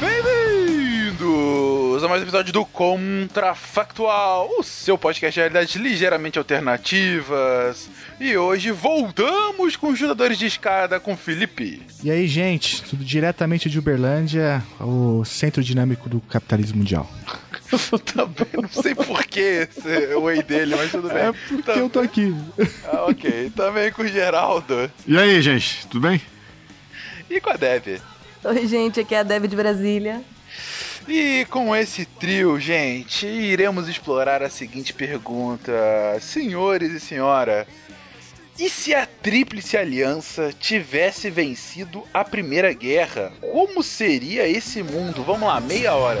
Bem-vindos a mais um episódio do Contrafactual, o seu podcast de realidades ligeiramente alternativas. E hoje voltamos com os jogadores de escada com Felipe. E aí, gente, tudo diretamente de Uberlândia, o centro dinâmico do capitalismo mundial. Também não sei porquê o oi dele, mas tudo bem. É porque eu tô aqui. Ah, ok. Também com o Geraldo. E aí, gente, tudo bem? E com a Deb. Oi, gente, aqui é a Deb de Brasília. E com esse trio, gente, iremos explorar a seguinte pergunta: Senhores e senhora, e se a Tríplice Aliança tivesse vencido a Primeira Guerra? Como seria esse mundo? Vamos lá, meia hora.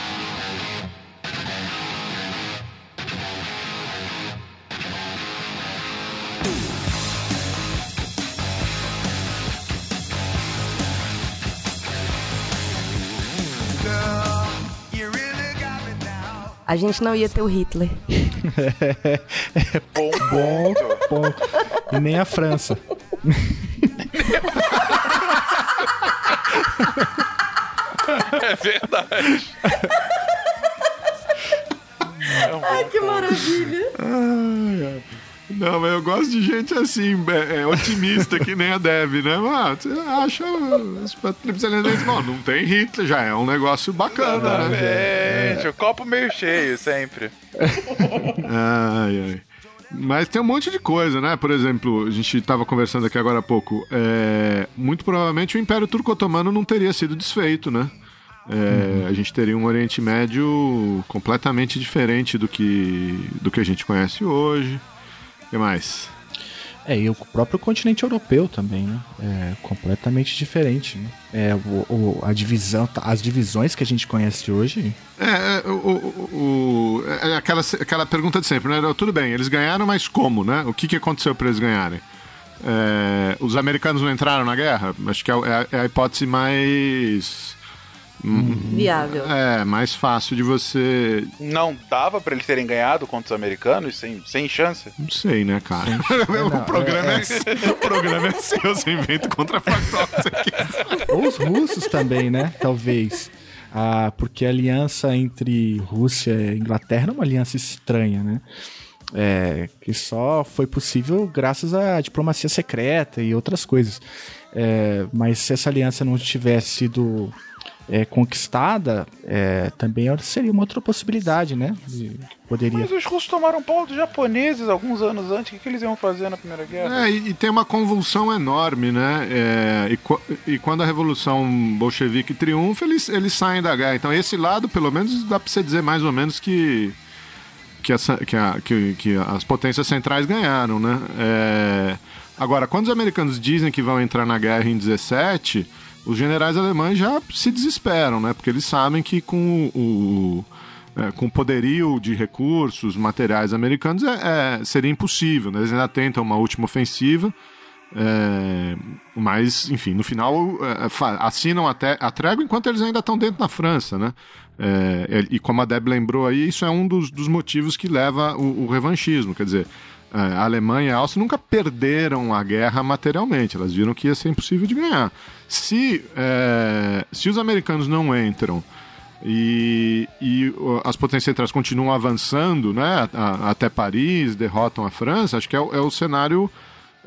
A gente não ia ter o Hitler. Bom, Bom, bom. E nem a França. É verdade. Ai, que maravilha. Não, mas eu gosto de gente assim, é, é, otimista, que nem a Deb, né? Ah, você acha. Não, não tem Hitler, já é um negócio bacana, né? Exatamente, o copo meio cheio sempre. Ai, ai. Mas tem um monte de coisa, né? Por exemplo, a gente estava conversando aqui agora há pouco. é, muito provavelmente o Império Turco-Otomano não teria sido desfeito, né? É, A gente teria um Oriente Médio completamente diferente do que, do que a gente conhece hoje. O que mais? É, e o próprio continente europeu também, né? É completamente diferente, né? É, o, o- a divisão, as divisões que a gente conhece hoje. É, é, o, o- o- é aquela, aquela pergunta de sempre, né? Tudo bem, eles ganharam, mas como, né? O que, que aconteceu para eles ganharem? É, os americanos não entraram na guerra? Acho que é, a- é a hipótese mais. Viável. É, mais fácil de você. Não dava pra eles terem ganhado contra os americanos sem, sem chance? Não sei, né, cara? o, programa é, seu, o programa é seu, você inventa contrafactual. Ou os russos também, né? Talvez. Ah, porque a aliança entre Rússia e Inglaterra é uma aliança estranha, né? É, que só foi possível graças à diplomacia secreta e outras coisas. É, mas se essa aliança não tivesse sido é, conquistada, é, também seria uma outra possibilidade, né? De- poderia. Mas os russos tomaram pau dos japoneses alguns anos antes. O que, que eles iam fazer na Primeira Guerra? É, e, e tem uma convulsão enorme, né? É, e, e quando a Revolução Bolchevique triunfa, eles, eles saem da guerra. Então, esse lado, pelo menos, dá pra você dizer mais ou menos que, que, essa- que a- que- que as potências centrais ganharam, né? É, agora, quando os americanos dizem que vão entrar na guerra em 17, os generais alemães já se desesperam, né? Porque eles sabem que com o, é, com poderio de recursos, materiais americanos, é, é- seria impossível. Né? Eles ainda tentam uma última ofensiva, é, mas, enfim, no final é, fa- assinam até a trégua enquanto eles ainda estão dentro da França, né? É, e como a Deb lembrou aí, isso é um dos, dos motivos que leva o, o revanchismo. Quer dizer, é, a Alemanha e a Áustria nunca perderam a guerra materialmente, elas viram que ia ser impossível de ganhar. Se, é, se os americanos não entram E, e as potências centrais continuam avançando né, a, até Paris, derrotam a França, acho que é, é o cenário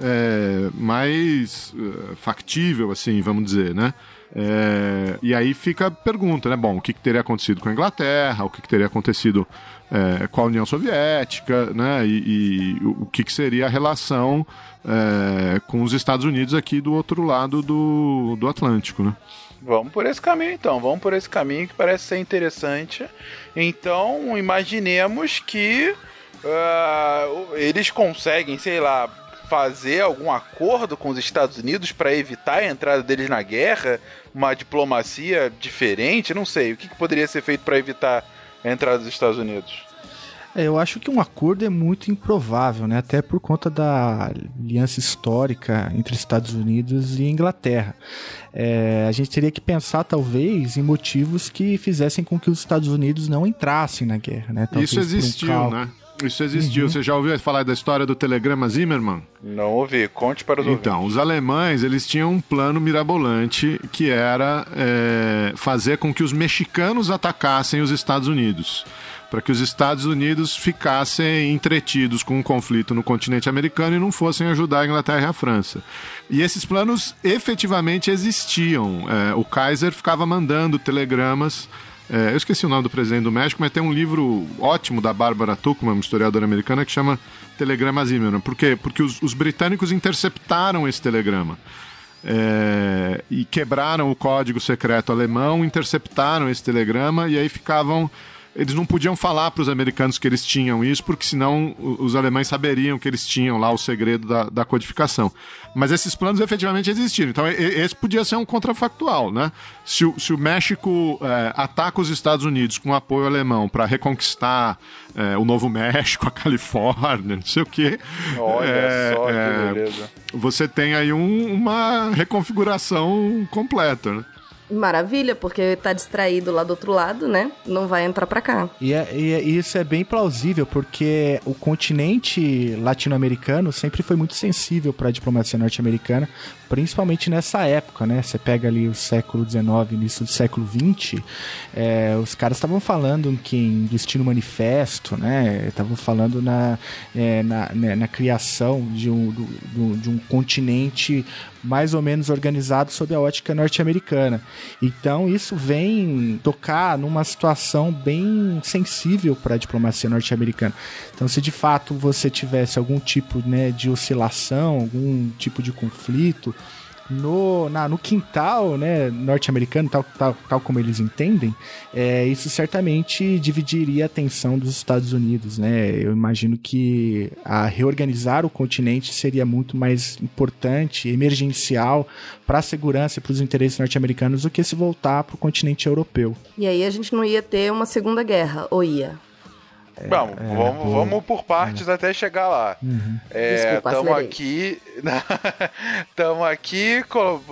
é, mais uh, factível, assim, vamos dizer, né? É, e aí fica a pergunta, né? Bom, o que, que teria acontecido com a Inglaterra, o que, que teria acontecido é, com a União Soviética, né? E, e o que, que seria a relação é, com os Estados Unidos aqui do outro lado do, do Atlântico, né? Vamos por esse caminho então, vamos por esse caminho que parece ser interessante. Então, imaginemos que uh, eles conseguem, sei lá, fazer algum acordo com os Estados Unidos para evitar a entrada deles na guerra, uma diplomacia diferente, não sei. O que, que poderia ser feito para evitar a entrada dos Estados Unidos? É, eu acho que um acordo é muito improvável, né? Até por conta da aliança histórica entre Estados Unidos e Inglaterra. É, a gente teria que pensar, talvez, em motivos que fizessem com que os Estados Unidos não entrassem na guerra, né? Talvez Isso existiu, um né? Isso existiu. Uhum. Você já ouviu falar da história do telegrama Zimmermann? Não ouvi. Conte para os Então, ouvintes. os alemães, eles tinham um plano mirabolante que era é, fazer com que os mexicanos atacassem os Estados Unidos para que os Estados Unidos ficassem entretidos com um conflito no continente americano e não fossem ajudar a Inglaterra e a França. E esses planos efetivamente existiam. É, o Kaiser ficava mandando telegramas. É, eu esqueci o nome do presidente do México, mas tem um livro ótimo da Bárbara Tuchman, uma historiadora americana, que chama Telegrama Zimmermann. Por quê? Porque os, os britânicos interceptaram esse telegrama. É, e quebraram o código secreto alemão, interceptaram esse telegrama e aí ficavam eles não podiam falar para os americanos que eles tinham isso, porque senão os alemães saberiam que eles tinham lá o segredo da, da codificação. Mas esses planos efetivamente existiram. Então, esse podia ser um contrafactual, né? Se o, se o México é, ataca os Estados Unidos com apoio alemão para reconquistar é, o Novo México, a Califórnia, não sei o quê. Olha é, só que é, beleza. Você tem aí um, uma reconfiguração completa, né? Maravilha, porque tá distraído lá do outro lado, né? Não vai entrar para cá. E, é, e, é, isso é bem plausível, porque o continente latino-americano sempre foi muito sensível para a diplomacia norte-americana, principalmente nessa época, né? Você pega ali o século XIX, início do século XX, é, os caras estavam falando que em Destino Manifesto, né? Estavam falando na, é, na, né, na, criação de um, do, de um continente mais ou menos organizado sob a ótica norte-americana. Então isso vem tocar numa situação bem sensível para a diplomacia norte-americana. Então se de fato você tivesse algum tipo né, de oscilação, algum tipo de conflito, no, na, no quintal né, norte-americano, tal, tal, tal como eles entendem, é, isso certamente dividiria a atenção dos Estados Unidos. Né? Eu imagino que a reorganizar o continente seria muito mais importante, emergencial para a segurança e para os interesses norte-americanos do que se voltar para o continente europeu. E aí a gente não ia ter uma segunda guerra, ou ia? É, vamos, é, vamos, vamos por partes é. até chegar lá. Uhum. Estamos é, aqui. Estamos aqui,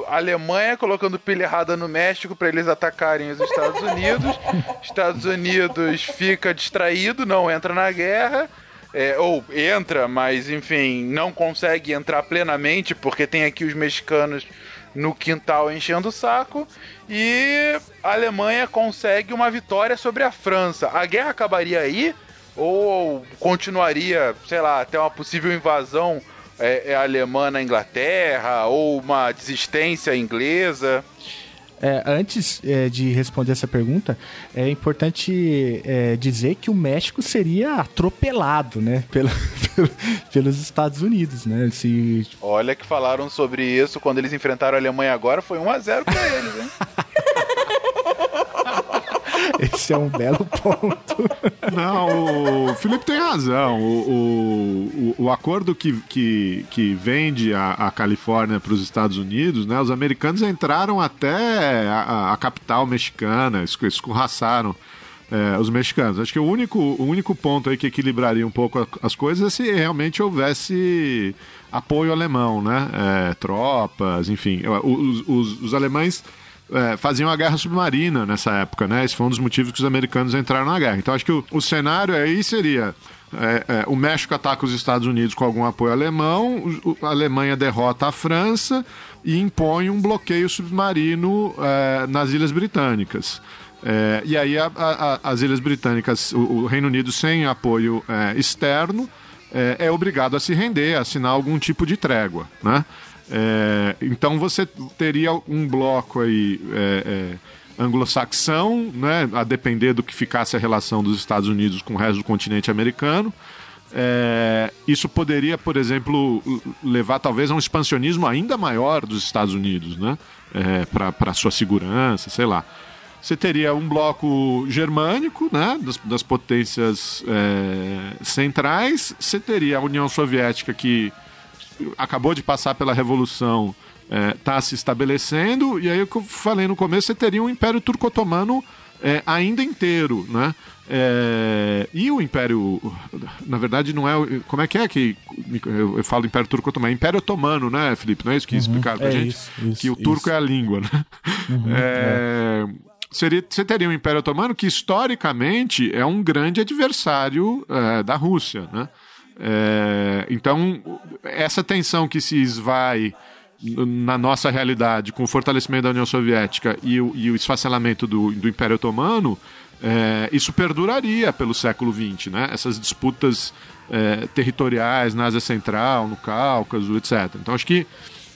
a Alemanha colocando pilha errada no México para eles atacarem os Estados Unidos. Estados Unidos fica distraído, não entra na guerra. É, ou entra, mas enfim, não consegue entrar plenamente porque tem aqui os mexicanos no quintal enchendo o saco. E a Alemanha consegue uma vitória sobre a França. A guerra acabaria aí? Ou continuaria, sei lá, até uma possível invasão é, é alemã na Inglaterra, ou uma desistência inglesa? É, antes é, de responder essa pergunta, é importante é, dizer que o México seria atropelado, né, pela, pelos Estados Unidos, né? Se... Olha que falaram sobre isso quando eles enfrentaram a Alemanha agora, foi 1 a 0 para eles, hein? Esse é um belo ponto. Não, o Felipe tem razão. O, o, o acordo que, que, que vende a, a Califórnia para os Estados Unidos, né? Os americanos entraram até a, a capital mexicana, escorraçaram. É, os mexicanos. Acho que o único, o único ponto aí que equilibraria um pouco as coisas é se realmente houvesse apoio alemão, né? É, tropas, enfim. Os, os, os alemães é, faziam a guerra submarina nessa época, né? Esse foi um dos motivos que os americanos entraram na guerra. Então acho que o, o cenário aí seria é, é, o México ataca os Estados Unidos com algum apoio alemão, a Alemanha derrota a França e impõe um bloqueio submarino é, nas Ilhas Britânicas. É, e aí a, a, as Ilhas Britânicas, o, o, Reino Unido sem apoio é, externo, é, é, obrigado a se render, a assinar algum tipo de trégua, né? É, então você teria um bloco aí é, anglo-saxão, né, a depender do que ficasse a relação dos Estados Unidos com o resto do continente americano. É, isso poderia, por exemplo, levar talvez a um expansionismo ainda maior dos Estados Unidos, né? É, para sua segurança, sei lá. Você teria um bloco germânico, né, das, das potências é, centrais. Você teria a União Soviética que acabou de passar pela revolução, está é, se estabelecendo. E aí o que eu falei no começo, você teria um Império Turco-Otomano é, ainda inteiro, né? É, e o Império, na verdade, não é. Como é que é que eu, eu falo Império Turco Otomano? É Império Otomano, né, Felipe? Não é isso que uhum, explicaram pra é gente? Isso, isso, que o turco isso. é a língua, né? Uhum. Seria, você teria um Império Otomano que, historicamente, é um grande adversário da Rússia, né? É, então, essa tensão que se esvai na nossa realidade, com o fortalecimento da União Soviética e o, e o esfacelamento do, do Império Otomano, é, isso perduraria pelo século XX, né? Essas disputas é, territoriais na Ásia Central, no Cáucaso, etc. Então acho que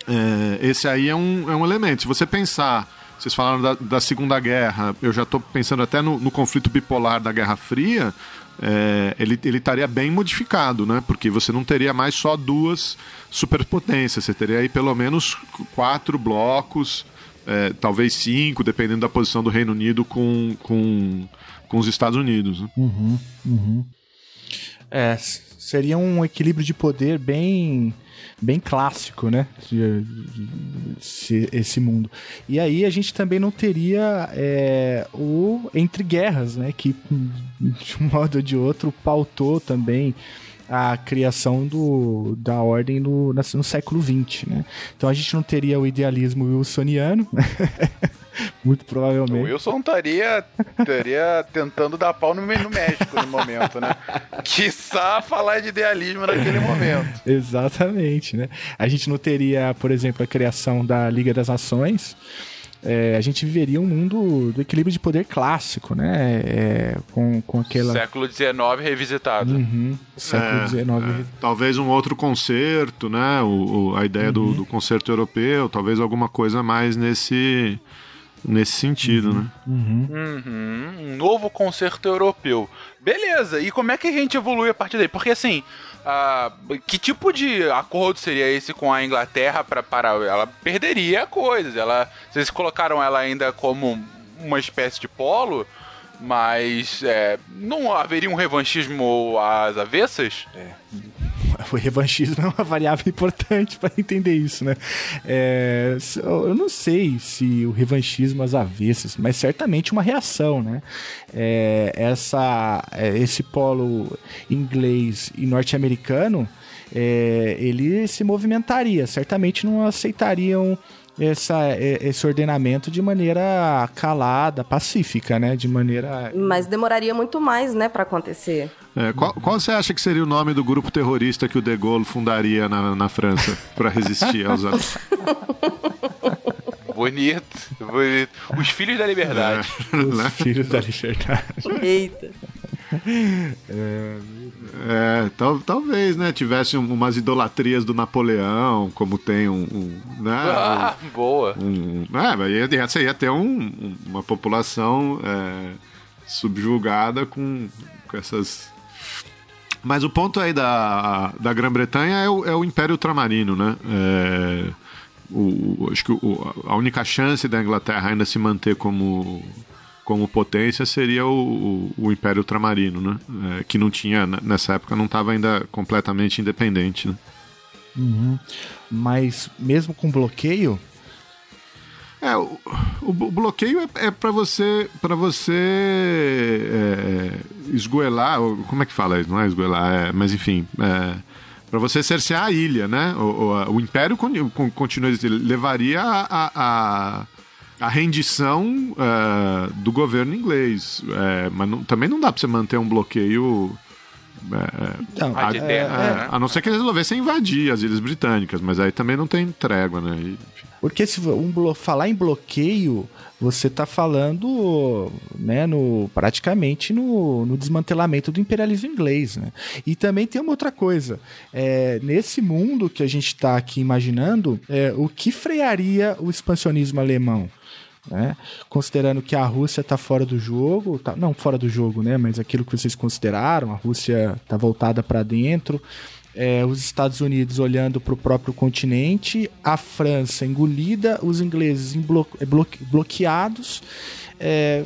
é, esse aí é um, é um elemento. Se você pensar, vocês falaram da, da Segunda Guerra, eu já estou pensando até no, no conflito bipolar da Guerra Fria, é, ele, ele estaria bem modificado, né? Porque você não teria mais só duas superpotências, você teria aí pelo menos quatro blocos, é, talvez cinco, dependendo da posição do Reino Unido com, com, com os Estados Unidos. Né? Uhum, uhum. É, seria um equilíbrio de poder bem bem clássico, né? Esse mundo. E aí a gente também não teria é, o Entre Guerras, né? Que de um modo ou de outro pautou também a criação do, da ordem no, no século XX, né? Então a gente não teria o idealismo wilsoniano, muito provavelmente. O Wilson estaria, estaria tentando dar pau no, no México no momento, né? Quiçá falar de idealismo naquele momento. Exatamente, né? A gente não teria, por exemplo, a criação da Liga das Nações, é, a gente viveria um mundo do equilíbrio de poder clássico, né? É, com, com aquela. Século XIX revisitado. Uhum, século XIX. É, é, talvez um outro concerto, né? O, o a ideia uhum. do, do concerto europeu, talvez alguma coisa mais nesse nesse sentido, uhum. né? Uhum. Uhum. Um novo concerto europeu. Beleza, e como é que a gente evolui a partir daí? Porque assim, uh, que tipo de acordo seria esse com a Inglaterra para parar? Ela perderia coisas. Ela, vocês colocaram ela ainda como uma espécie de polo, mas é, não haveria um revanchismo às avessas? É. O revanchismo é uma variável importante para entender isso, né? É, eu não sei se o revanchismo às avessas, mas certamente uma reação, né? É, essa, é, esse polo inglês e norte-americano, é, ele se movimentaria, certamente não aceitariam essa, esse ordenamento de maneira calada, pacífica, né? De maneira. Mas demoraria muito mais, né, para acontecer. É, qual, qual, você acha que seria o nome do grupo terrorista que o De Gaulle fundaria na, na França para resistir aos Bonito, bonito. Os Filhos da Liberdade. É, Os né? Filhos da Liberdade. Eita. É, é, tal, talvez, né? Tivesse umas idolatrias do Napoleão, como tem um. um né, ah, um, boa! Um, é, ia, ia ter um, uma população é, subjugada com, com essas. Mas o ponto aí da, da Grã-Bretanha é o, é o Império Ultramarino, né? É, o, acho que o, a única chance da Inglaterra ainda se manter como como potência seria o, o, o Império Ultramarino, né? É, que não tinha, nessa época, não estava ainda completamente independente, né? Uhum. Mas mesmo com bloqueio. É, o, o bloqueio é, é para você para você é, esgoelar, como é que fala isso? Não é esgoelar, é, mas enfim, é, para você cercear a ilha, né? O, o, o Império continua, levaria a, a a rendição uh, do governo inglês. É, mas não, também não dá para você manter um bloqueio É, Então, a, terra, é, né? a não ser que eles resolvessem invadir as Ilhas Britânicas, mas aí também não tem trégua, né? E. Porque se um blo- falar em bloqueio, você tá falando, né, no, praticamente no, no desmantelamento do imperialismo inglês, né? E também tem uma outra coisa. É, nesse mundo que a gente está aqui imaginando, é, o que frearia o expansionismo alemão? Né? Considerando que a Rússia está fora do jogo, tá- não fora do jogo, né? Mas aquilo que vocês consideraram, a Rússia está voltada para dentro, é, os Estados Unidos olhando para o próprio continente, a França engolida, os ingleses emblo- é, bloque- bloqueados. É,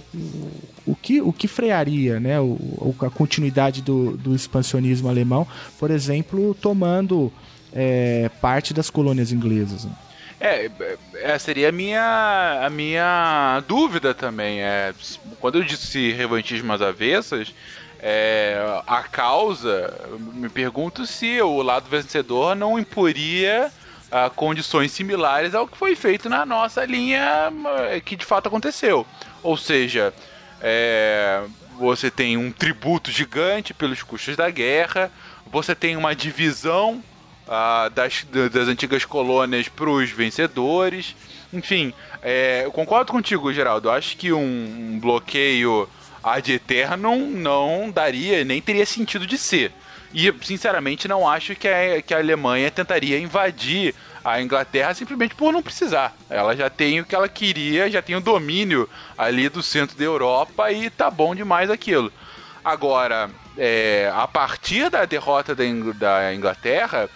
o, que, o que frearia né, o- a continuidade do, do expansionismo alemão, por exemplo, tomando é, parte das colônias inglesas? né? É, é, seria a minha, a minha dúvida também. É, quando eu disse revanchismo às avessas, é, a causa, me pergunto se o lado vencedor não imporia ah, condições similares ao que foi feito na nossa linha ah, que de fato aconteceu. Ou seja, é, você tem um tributo gigante pelos custos da guerra, você tem uma divisão ah, das, das antigas colônias para os vencedores. Enfim, é, eu concordo contigo, Geraldo. Eu acho que um, um bloqueio ad eternum não daria, nem teria sentido de ser. E, sinceramente, não acho que a, que a Alemanha tentaria invadir a Inglaterra simplesmente por não precisar. Ela já tem o que ela queria, já tem o domínio ali do centro da Europa e tá bom demais aquilo. Agora, é, a partir da derrota da Inglaterra,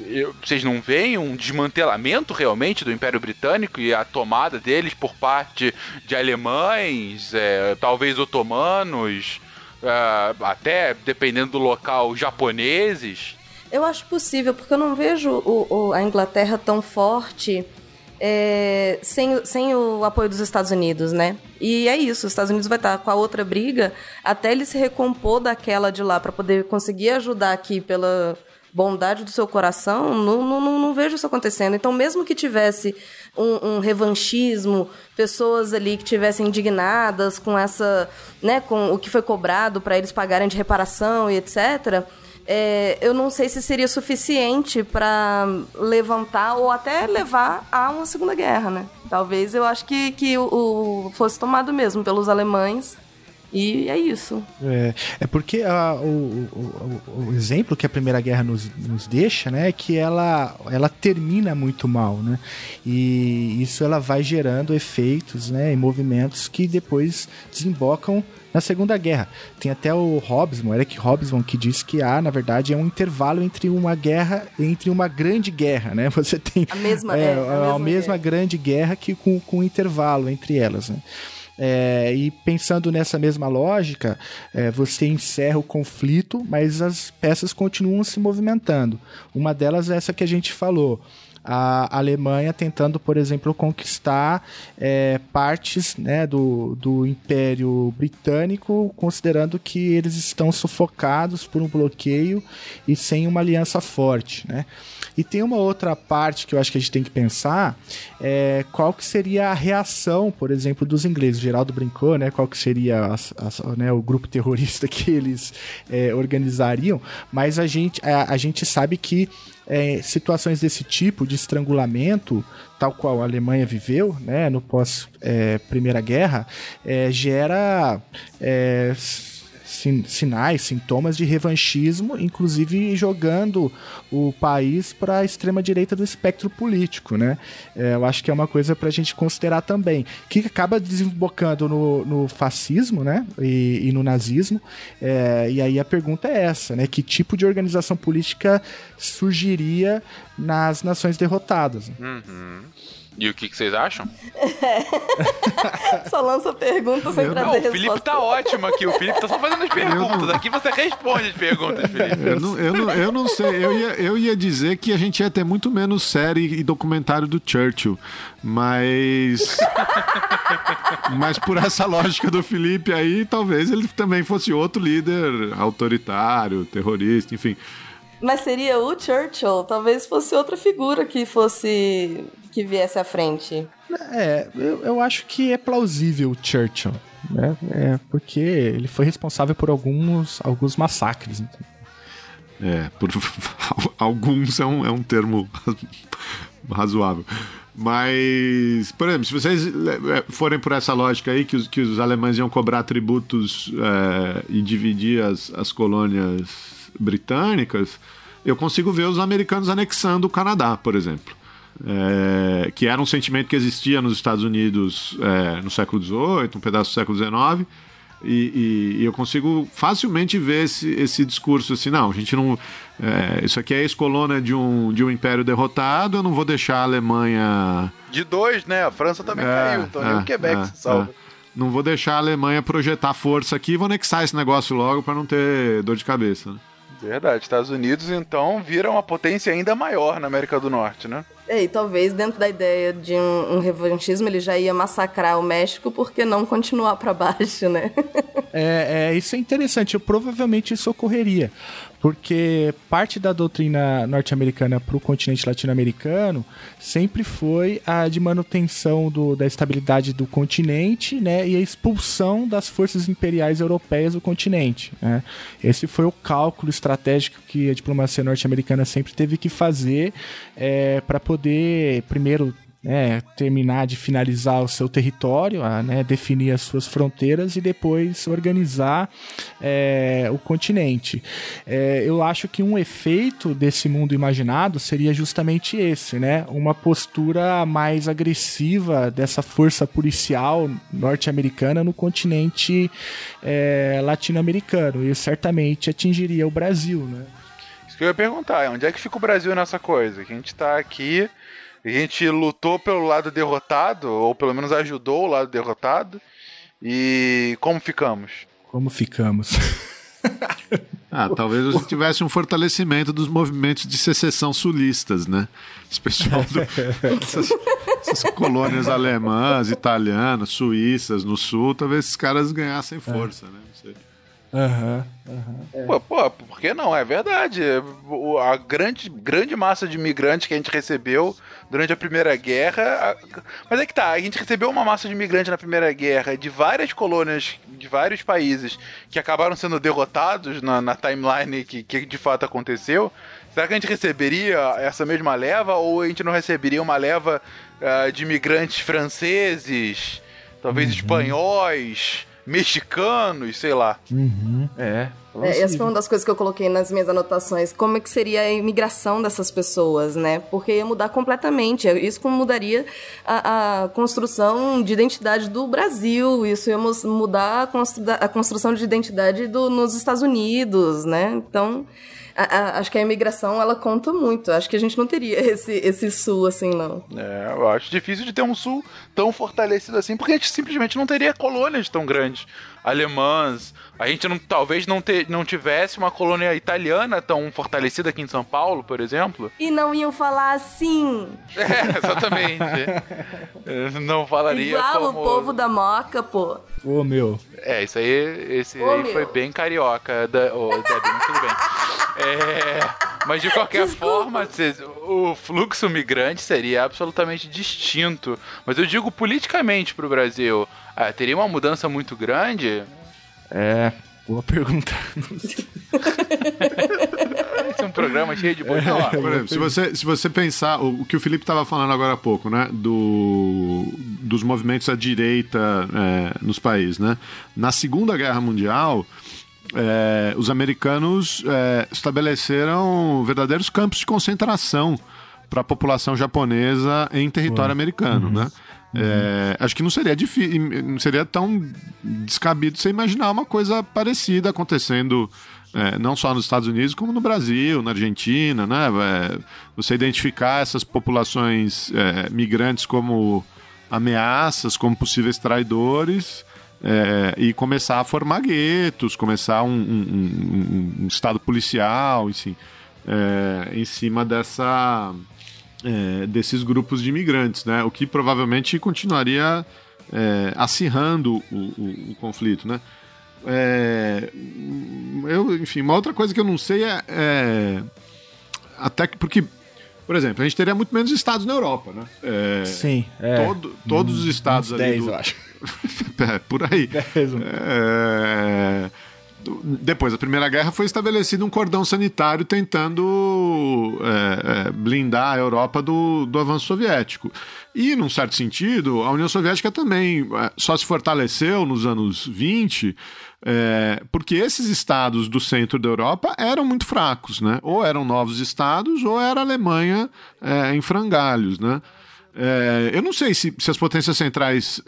eu- vocês não veem um desmantelamento realmente do Império Britânico e a tomada deles por parte de alemães, é, talvez otomanos, é, até dependendo do local, japoneses? Eu acho possível, porque eu não vejo o- o- a Inglaterra tão forte é, sem, sem o apoio dos Estados Unidos, né? E é isso, os Estados Unidos vai estar com a outra briga até ele se recompor daquela de lá para poder conseguir ajudar aqui pela bondade do seu coração, não, não, não, não vejo isso acontecendo. Então, mesmo que tivesse um, um revanchismo, pessoas ali que tivessem indignadas com essa, né, com o que foi cobrado para eles pagarem de reparação e etc., é, eu não sei se seria suficiente para levantar ou até levar a uma segunda guerra, né? Talvez eu acho que, que o, o- fosse tomado mesmo pelos alemães. E é isso. É, é porque a- o, o- o- exemplo que a Primeira Guerra nos, nos deixa, né, é que ela, ela termina muito mal, né? E isso ela vai gerando efeitos, né, e movimentos que depois desembocam na Segunda Guerra. Tem até o Hobsbawm, Eric Hobsbawm, que diz que há, na verdade, é um intervalo entre uma guerra, entre uma grande guerra, né? Você tem A mesma- é, é, a a, mesma mesma grande guerra que com, com um intervalo entre elas, né? É, e pensando nessa mesma lógica, é, você encerra o conflito, mas as peças continuam se movimentando. Uma delas é essa que a gente falou. A Alemanha tentando, por exemplo, conquistar é, partes né, do, do Império Britânico, considerando que eles estão sufocados por um bloqueio e sem uma aliança forte. Né? E tem uma outra parte que eu acho que a gente tem que pensar, é, qual que seria a reação, por exemplo, dos ingleses. O Geraldo brincou, né? Qual que seria as- as- né, o grupo terrorista que eles é, organizariam, mas a gente, a, a gente sabe que é, situações desse tipo de estrangulamento, tal qual a Alemanha viveu, né, no pós é, Primeira Guerra, é, gera é, sinais, sintomas de revanchismo, inclusive jogando o país para a extrema direita do espectro político, né? É, eu acho que é uma coisa para a gente considerar também, que acaba desembocando no, no fascismo, né? E, e no nazismo. É, e aí a pergunta é essa, né? Que tipo de organização política surgiria nas nações derrotadas? Uhum. E o que, que vocês acham? Só lança pergunta sem Eu- trazer Não, o resposta. Felipe tá ótimo aqui. O Felipe tá só fazendo as perguntas. Aqui você responde as perguntas, Felipe. Eu não, eu, não, eu não sei, eu ia, eu ia dizer que a gente ia ter muito menos série e documentário do Churchill, mas. mas por essa lógica do Felipe aí, talvez ele também fosse outro líder autoritário, terrorista, enfim. Mas seria o Churchill, talvez fosse outra figura que fosse. Que viesse à frente. É, eu, eu acho que é plausível o Churchill. né? É porque ele foi responsável por alguns, alguns massacres. Então. É, por alguns é um, é um termo razoável. Mas, por exemplo, se vocês é, forem por essa lógica aí, que os, que os alemães iam cobrar tributos é, e dividir as, as colônias britânicas, eu consigo ver os americanos anexando o Canadá, por exemplo. É, que era um sentimento que existia nos Estados Unidos é, no século XVIII, um pedaço do século XIX, e, e, e, eu consigo facilmente ver esse, esse discurso assim, não, a gente não. É, isso aqui é ex-colônia de um, de um império derrotado, eu não vou deixar a Alemanha. De dois, né? A França também é, caiu, então é, o Quebec é, se salva. É. Não vou deixar a Alemanha projetar força aqui e vou anexar esse negócio logo para não ter dor de cabeça. Né? Verdade, Estados Unidos então vira uma potência ainda maior na América do Norte, né? É, e talvez dentro da ideia de um, um revanchismo ele já ia massacrar o México, porque não continuar para baixo, né? é, é, isso é interessante. Eu, provavelmente isso ocorreria porque parte da doutrina norte-americana para o continente latino-americano sempre foi a de manutenção do, da estabilidade do continente né, e a expulsão das forças imperiais europeias do continente. Né. Esse foi o cálculo estratégico que a diplomacia norte-americana sempre teve que fazer é, para poder, primeiro, né, terminar de finalizar o seu território, a, né, definir as suas fronteiras e depois organizar é, o continente. É, eu acho que um efeito desse mundo imaginado seria justamente esse, né, uma postura mais agressiva dessa força policial norte-americana no continente é, latino-americano e certamente atingiria o Brasil, né? Isso que eu ia perguntar, onde é que fica o Brasil nessa coisa? Que a gente está aqui a gente lutou pelo lado derrotado, ou pelo menos ajudou o lado derrotado. E como ficamos? Como ficamos? Ah, talvez você tivesse um fortalecimento dos movimentos de secessão sulistas, né? Esse pessoal do, essas, essas, colônias alemãs, italianas, suíças no sul, talvez esses caras ganhassem força, é. né? Não sei. Aham, uhum, uhum. é. Pô, pô, por que não? É verdade. A grande, grande massa de imigrantes que a gente recebeu durante a Primeira Guerra. Mas é que tá, a gente recebeu uma massa de imigrantes na Primeira Guerra de várias colônias, de vários países que acabaram sendo derrotados na, na timeline que, que de fato aconteceu. Será que a gente receberia essa mesma leva ou a gente não receberia uma leva uh, de imigrantes franceses, talvez uhum. espanhóis? Mexicanos, sei lá. Uhum, é. é. Essa foi uma das coisas que eu coloquei nas minhas anotações. Como é que seria a imigração dessas pessoas, né? Porque ia mudar completamente. Isso mudaria a, a construção de identidade do Brasil. Isso ia mudar a, constru a construção de identidade do, nos Estados Unidos, né? Então a, a, acho que a imigração ela conta muito. Acho que a gente não teria esse, esse sul assim, não. É, eu acho difícil de ter um sul tão fortalecido assim, porque a gente simplesmente não teria colônias tão grandes alemãs. A gente não, talvez não, ter, não tivesse uma colônia italiana tão fortalecida aqui em São Paulo, por exemplo. E não iam falar assim. É, exatamente. não falaria Igual como... o povo da Moca, pô. Ô, meu. É, isso aí, esse Ô, aí foi bem carioca, da, oh, tudo bem. É, mas de qualquer forma, o fluxo migrante seria absolutamente distinto. Mas eu digo politicamente para o Brasil, ah, teria uma mudança muito grande? É, boa pergunta. Esse é um programa cheio de boas é, Por exemplo, se você, se você pensar o, o que o Felipe estava falando agora há pouco, né? Do, dos movimentos à direita é, nos países, né? Na Segunda Guerra Mundial, é, os americanos é, estabeleceram verdadeiros campos de concentração para a população japonesa em território Ué. americano, uhum. né? É, acho que não seria difícil, não seria tão descabido você imaginar uma coisa parecida acontecendo é, não só nos Estados Unidos, como no Brasil, na Argentina, né? É, você identificar essas populações é, migrantes como ameaças, como possíveis traidores. É, e começar a formar guetos, começar um, um, um, um estado policial, enfim, é, em cima dessa, é, desses grupos de imigrantes, né? O que provavelmente continuaria é, acirrando o, o, o, conflito, né? É, eu, enfim, uma outra coisa que eu não sei é, é, até que porque por exemplo, a gente teria muito menos estados na Europa, né? É, Sim. É, todo, todos os estados ali 10, do, eu acho. é, por aí. Resumo. É, Depois da Primeira Guerra foi estabelecido um cordão sanitário tentando é, é, blindar a Europa do, do avanço soviético. E, num certo sentido, a União Soviética também é, só se fortaleceu nos anos 20 é, porque esses estados do centro da Europa eram muito fracos, né? Ou eram novos estados, ou era a Alemanha é, em frangalhos, né? É, eu não sei se, se as potências centrais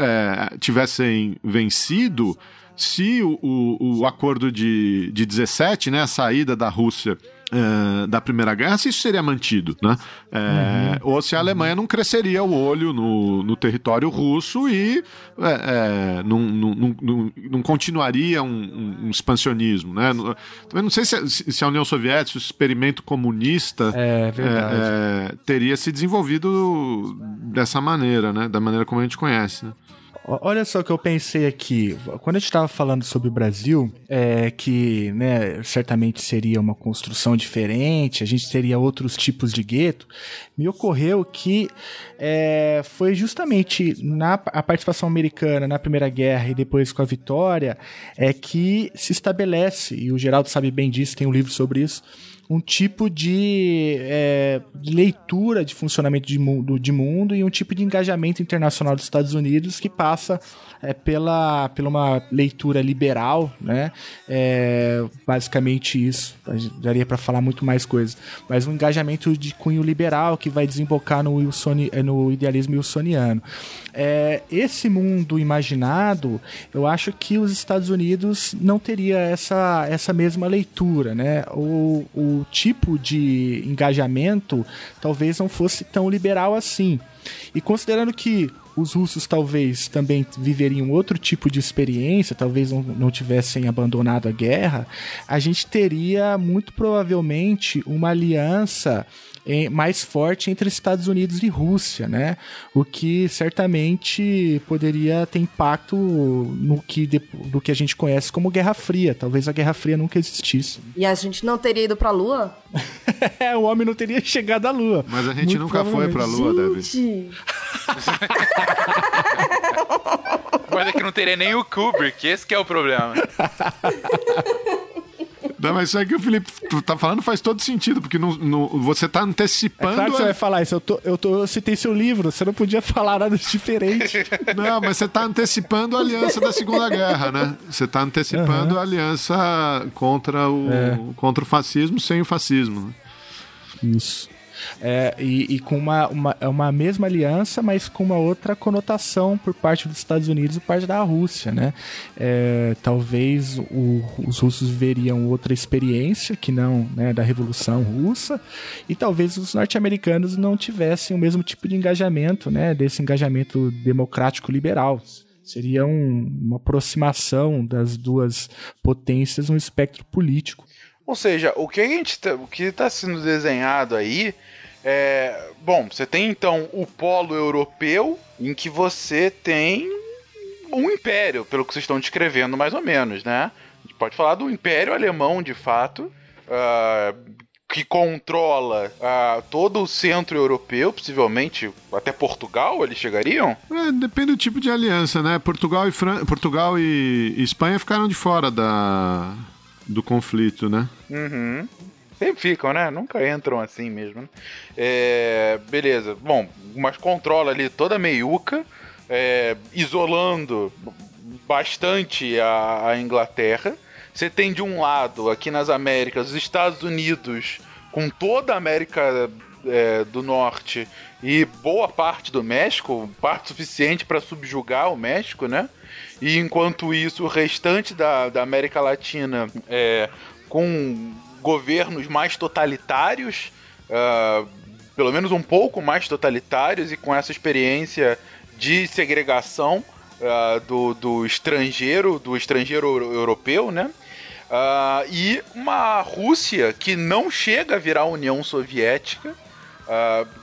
tivessem vencido, se o, o, o acordo de, de 17, né, a saída da Rússia é, da Primeira Guerra, se isso seria mantido, né? É, Ou se a Alemanha não cresceria o olho no, no território russo e é, é, não, não, não, não- continuaria um, um- expansionismo, né? Também não sei se, se a União Soviética, o experimento comunista, é, é, teria se desenvolvido dessa maneira, né? Da maneira como a gente conhece, né? Olha só o que eu pensei aqui. Quando a gente estava falando sobre o Brasil, é, que né, certamente seria uma construção diferente, a gente teria outros tipos de gueto, me ocorreu que é, foi justamente na a participação americana na Primeira Guerra e depois com a vitória é que se estabelece, e o Geraldo sabe bem disso, tem um livro sobre isso, um tipo de, é, leitura de funcionamento de mundo, de mundo e um tipo de engajamento internacional dos Estados Unidos que passa é, pela, pela uma leitura liberal, né? É, basicamente isso. Daria para falar muito mais coisas, mas um engajamento de cunho liberal que vai desembocar no, Wilsoni, é, no idealismo wilsoniano. É, esse mundo imaginado, eu acho que os Estados Unidos não teria essa, essa mesma leitura, né? O, o tipo de engajamento talvez não fosse tão liberal assim. E considerando que os russos talvez também viveriam outro tipo de experiência, talvez não, não tivessem abandonado a guerra, a gente teria muito provavelmente uma aliança eh, mais forte entre Estados Unidos e Rússia, né? O que certamente poderia ter impacto no que, de- do que a gente conhece como Guerra Fria. Talvez a Guerra Fria nunca existisse. E a gente não teria ido pra Lua? É, o homem não teria chegado à Lua. Mas a gente Muito nunca foi pra Lua, Davi. Mas é que não teria nem o Kubrick, esse que é o problema. Não, mas isso aí que o Felipe tá falando faz todo sentido, porque não, não- você tá É antecipando. claro que você vai falar isso. Eu, tô, eu, tô, eu citei seu livro, você não podia falar nada diferente. Não, mas você tá antecipando a aliança da Segunda Guerra, né? Você tá antecipando a aliança contra o, É. contra o fascismo sem o fascismo. né? Isso. É, e, e com uma, uma, uma mesma aliança, mas com uma outra conotação por parte dos Estados Unidos e parte da Rússia, né? É, talvez o- os russos veriam outra experiência que não né, da Revolução Russa e talvez os norte-americanos não tivessem o mesmo tipo de engajamento, né? Desse engajamento democrático liberal. Seria um- uma aproximação das duas potências no espectro político. Ou seja, o que a gente tá, o que está sendo desenhado aí é, bom, você tem então o polo europeu em que você tem um império, pelo que vocês estão descrevendo mais ou menos, né? A gente pode falar do império alemão de fato, ah, que controla ah, todo o centro europeu, possivelmente até Portugal, eles chegariam? É, depende do tipo de aliança, né? Portugal e, Fran... Portugal e... e Espanha ficaram de fora da... do conflito, né? Uhum. Sempre ficam, né? Nunca entram assim mesmo. né? É, beleza. Bom, mas controla ali toda a meiuca, é, isolando bastante a, a Inglaterra. Você tem de um lado, aqui nas Américas, os Estados Unidos com toda a América é, do Norte e boa parte do México, parte suficiente para subjugar o México, né? E enquanto isso, o restante da, da América Latina é, com governos mais totalitários, ah, pelo menos um pouco mais totalitários, e com essa experiência de segregação ah, do, do estrangeiro, do estrangeiro euro- europeu, né? Ah, e uma Rússia que não chega a virar União Soviética,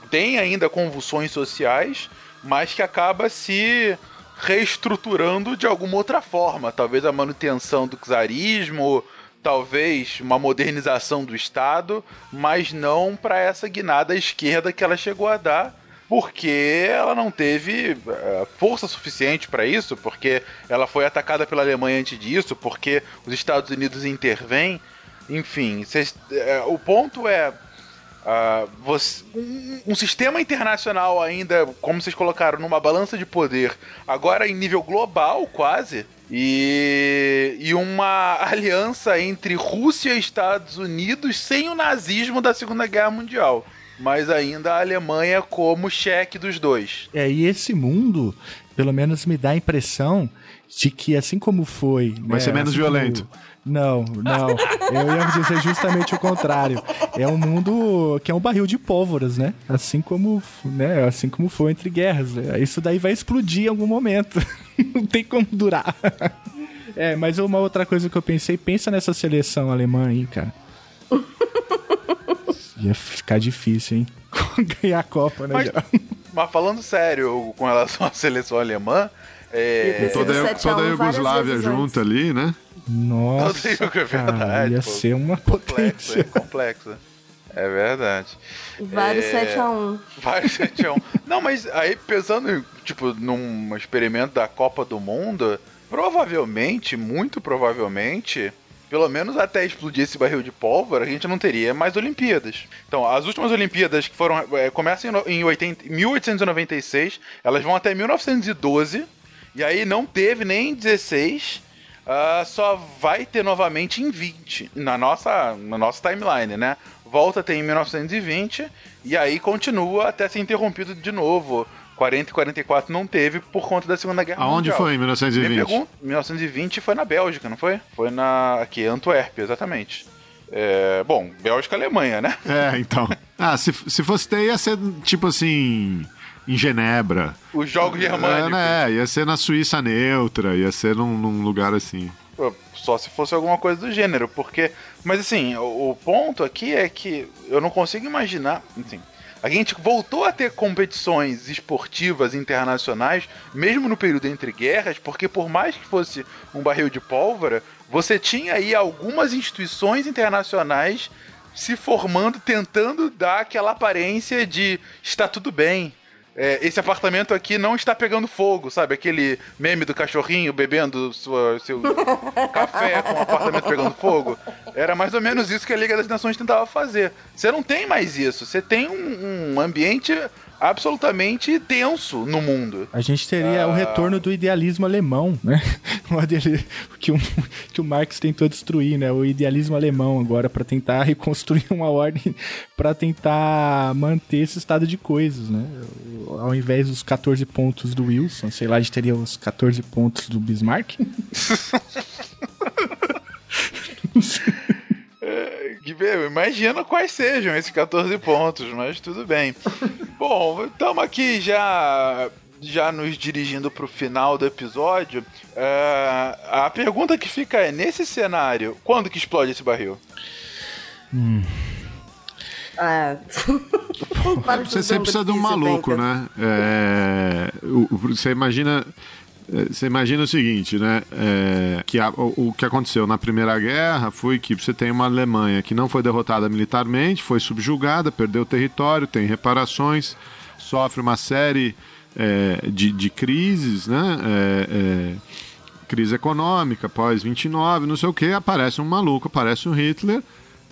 tem ainda convulsões sociais, mas que acaba se reestruturando de alguma outra forma. Talvez a manutenção do czarismo, talvez uma modernização do Estado, mas não para essa guinada à esquerda que ela chegou a dar porque ela não teve uh, força suficiente para isso, porque ela foi atacada pela Alemanha antes disso, porque os Estados Unidos intervêm. Enfim, cês, uh, o ponto é. Uh, você, um, um, sistema internacional ainda, como vocês colocaram, numa balança de poder, agora em nível global quase, e, e uma aliança entre Rússia e Estados Unidos sem o nazismo da Segunda Guerra Mundial mas ainda a Alemanha como cheque dos dois. É, e esse mundo, pelo menos me dá a impressão de que assim como foi. Vai né, ser menos assim violento. Como... Não, não. Eu ia dizer justamente o contrário. É um mundo que é um barril de pólvoras, né? Assim como, né? Assim como foi entre guerras. Né? Isso daí vai explodir em algum momento. Não tem como durar. É, mas uma outra coisa que eu pensei, pensa nessa seleção alemã aí, cara. Ia ficar difícil, hein? Ganhar a Copa, né? Mas, mas, falando sério com relação à seleção alemã. É... Toda, toda a Iugoslávia junto ali, né? Nossa, é verdade, ia pô, ser uma complexo, potência. é complexo. É verdade. Vários é... 7x1. Vários 7x1. Não, mas aí pensando, tipo, num experimento da Copa do Mundo, provavelmente, muito provavelmente, pelo menos até explodir esse barril de pólvora, a gente não teria mais Olimpíadas. Então, as últimas Olimpíadas que foram. É, começam em 80, 1896, elas vão até 1912, e aí não teve nem 16. Uh, só vai ter novamente em 20, na nossa, na nossa timeline, né? Volta a ter em 1920 e aí continua até ser interrompido de novo. 40 e 44 não teve por conta da Segunda Guerra Aonde Mundial. foi em 1920? Pergunta, 1920 foi na Bélgica, não foi? Foi na aqui, Antuérpia, exatamente. É, bom, Bélgica Alemanha, né? É, então. Ah, se, se fosse ter, ia ser tipo assim em Genebra. Os Jogos Germânicos. É, né? Ia ser na Suíça neutra, ia ser num, num, lugar assim. Só se fosse alguma coisa do gênero, porque. Mas assim, o, o ponto aqui é que eu não consigo imaginar. Assim, a gente voltou a ter competições esportivas internacionais, mesmo no período entre guerras, porque por mais que fosse um barril de pólvora, você tinha aí algumas instituições internacionais se formando, tentando dar aquela aparência de está tudo bem, é, esse apartamento aqui não está pegando fogo, sabe? Aquele meme do cachorrinho bebendo sua, seu café com o apartamento pegando fogo. Era mais ou menos isso que a Liga das Nações tentava fazer. Você não tem mais isso. Você tem um, um ambiente absolutamente tenso no mundo. A gente teria ah. o retorno do idealismo alemão, né? que, o, que o Marx tentou destruir, né? O idealismo alemão agora para tentar reconstruir uma ordem para tentar manter esse estado de coisas, né? Ao invés dos 14 pontos do Wilson, sei lá, a gente teria os 14 pontos do Bismarck. Imagina quais sejam esses 14 pontos, mas tudo bem. Bom, estamos aqui já já nos dirigindo para o final do episódio. Uh, a pergunta que fica é: nesse cenário, quando que explode esse barril? Hum. Ah. você sempre precisa de um maluco, né? É, você imagina é, você imagina o seguinte, né? É, que a, o, o, que aconteceu na Primeira Guerra foi que você tem uma Alemanha que não foi derrotada militarmente, foi subjugada, perdeu território, tem reparações, sofre uma série é, de, de, crises, né? É, é, crise econômica, pós 29, não sei o que, aparece um maluco, aparece um Hitler.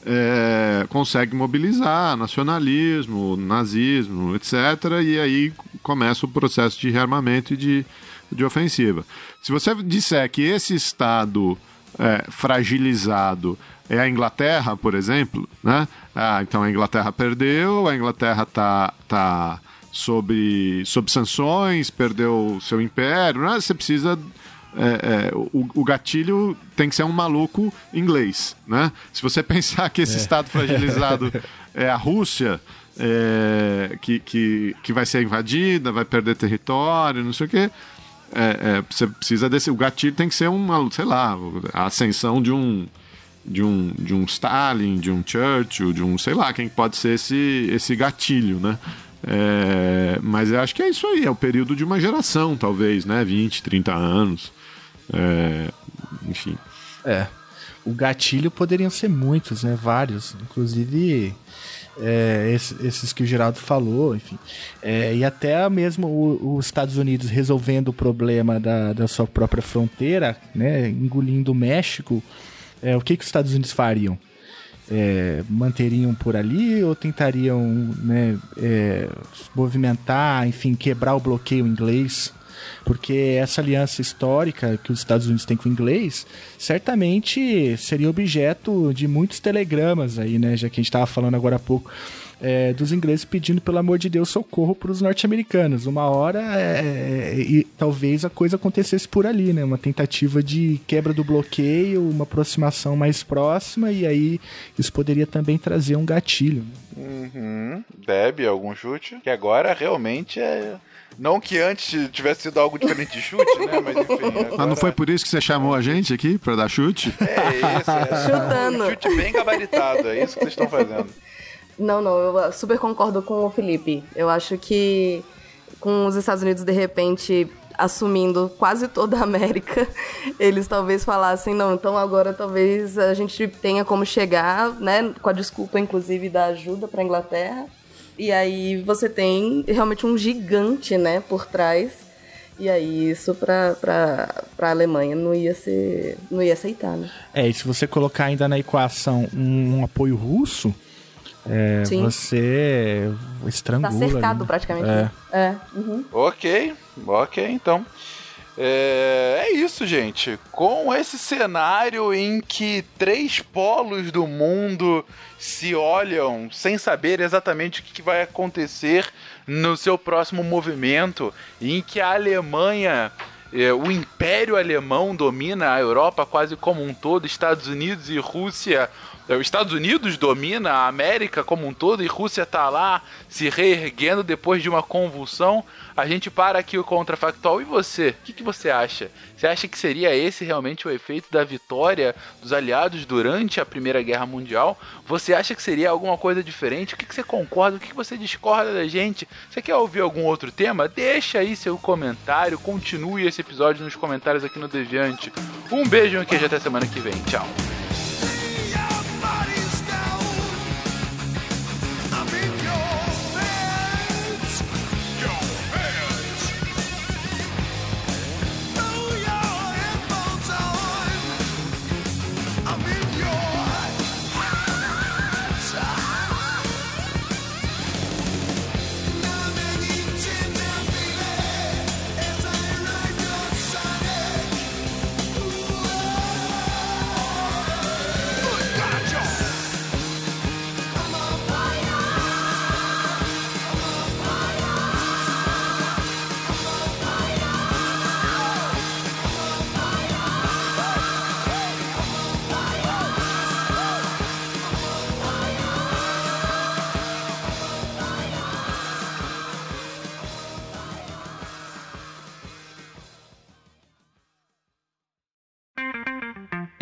É, consegue mobilizar nacionalismo, nazismo, etc. E aí começa o processo de rearmamento e de, de ofensiva. Se você disser que esse Estado é, fragilizado é a Inglaterra, por exemplo, né? Ah, então a Inglaterra perdeu, a Inglaterra está tá sob, sob sanções, perdeu seu império, né? Você precisa é, é, o, o, gatilho tem que ser um maluco inglês, né? Se você pensar que esse é. estado fragilizado é a Rússia, é, que, que, que vai ser invadida, vai perder território, não sei o quê, é, é, você precisa desse. O gatilho tem que ser uma, sei lá, a ascensão de um. De um, de um Stalin, de um Churchill, de um, sei lá, quem pode ser esse, esse gatilho, né? É, mas eu acho que é isso aí, é o período de uma geração, talvez, né? 20, 30 anos. É, enfim. É. O gatilho poderiam ser muitos, né? Vários. Inclusive, é, esses, esses, que o Geraldo falou, enfim. É, e até mesmo os Estados Unidos resolvendo o problema da, da sua própria fronteira, né, engolindo o México, é, o que, que os Estados Unidos fariam? É, manteriam por ali ou tentariam né, é, movimentar, enfim, quebrar o bloqueio inglês? Porque essa aliança histórica que os Estados Unidos têm com o inglês certamente seria objeto de muitos telegramas aí, né? Já que a gente estava falando agora há pouco é, dos ingleses pedindo, pelo amor de Deus, socorro para os norte-americanos. Uma hora é, é, e talvez a coisa acontecesse por ali, né? Uma tentativa de quebra do bloqueio, uma aproximação mais próxima, e aí isso poderia também trazer um gatilho. Uhum. Deb, algum chute? Que agora realmente é. Não que antes tivesse sido algo diferente de chute, né? Mas enfim. Agora... Mas não foi por isso que você chamou a gente aqui para dar chute? É isso, é. Chutando. Um chute bem gabaritado, é isso que vocês estão fazendo. Não, não, eu super concordo com o Felipe. Eu acho que com os Estados Unidos de repente assumindo quase toda a América, eles talvez falassem, não, então agora talvez a gente tenha como chegar, né, com a desculpa inclusive da ajuda para Inglaterra. E aí você tem realmente um gigante, né, por trás. E aí isso para para Alemanha não ia ser não ia aceitar, né? É, e se você colocar ainda na equação um, um apoio russo, é, você estrangula. Tá cercado né? praticamente. É. né? É. uhum. Ok, ok, então. É, é isso, gente. Com esse cenário em que três polos do mundo se olham sem saber exatamente o que vai acontecer no seu próximo movimento, em que a Alemanha, é, o Império Alemão domina a Europa quase como um todo, Estados Unidos e Rússia os Estados Unidos domina a América como um todo e Rússia tá lá se reerguendo depois de uma convulsão. A gente para aqui o contrafactual. E você? O que, que você acha? Você acha que seria esse realmente o efeito da vitória dos aliados durante a Primeira Guerra Mundial? Você acha que seria alguma coisa diferente? O que, que você concorda? O que, que você discorda da gente? Você quer ouvir algum outro tema? Deixa aí seu comentário. Continue esse episódio nos comentários aqui no Deviante. Um beijo e um queijo até semana que vem. Tchau.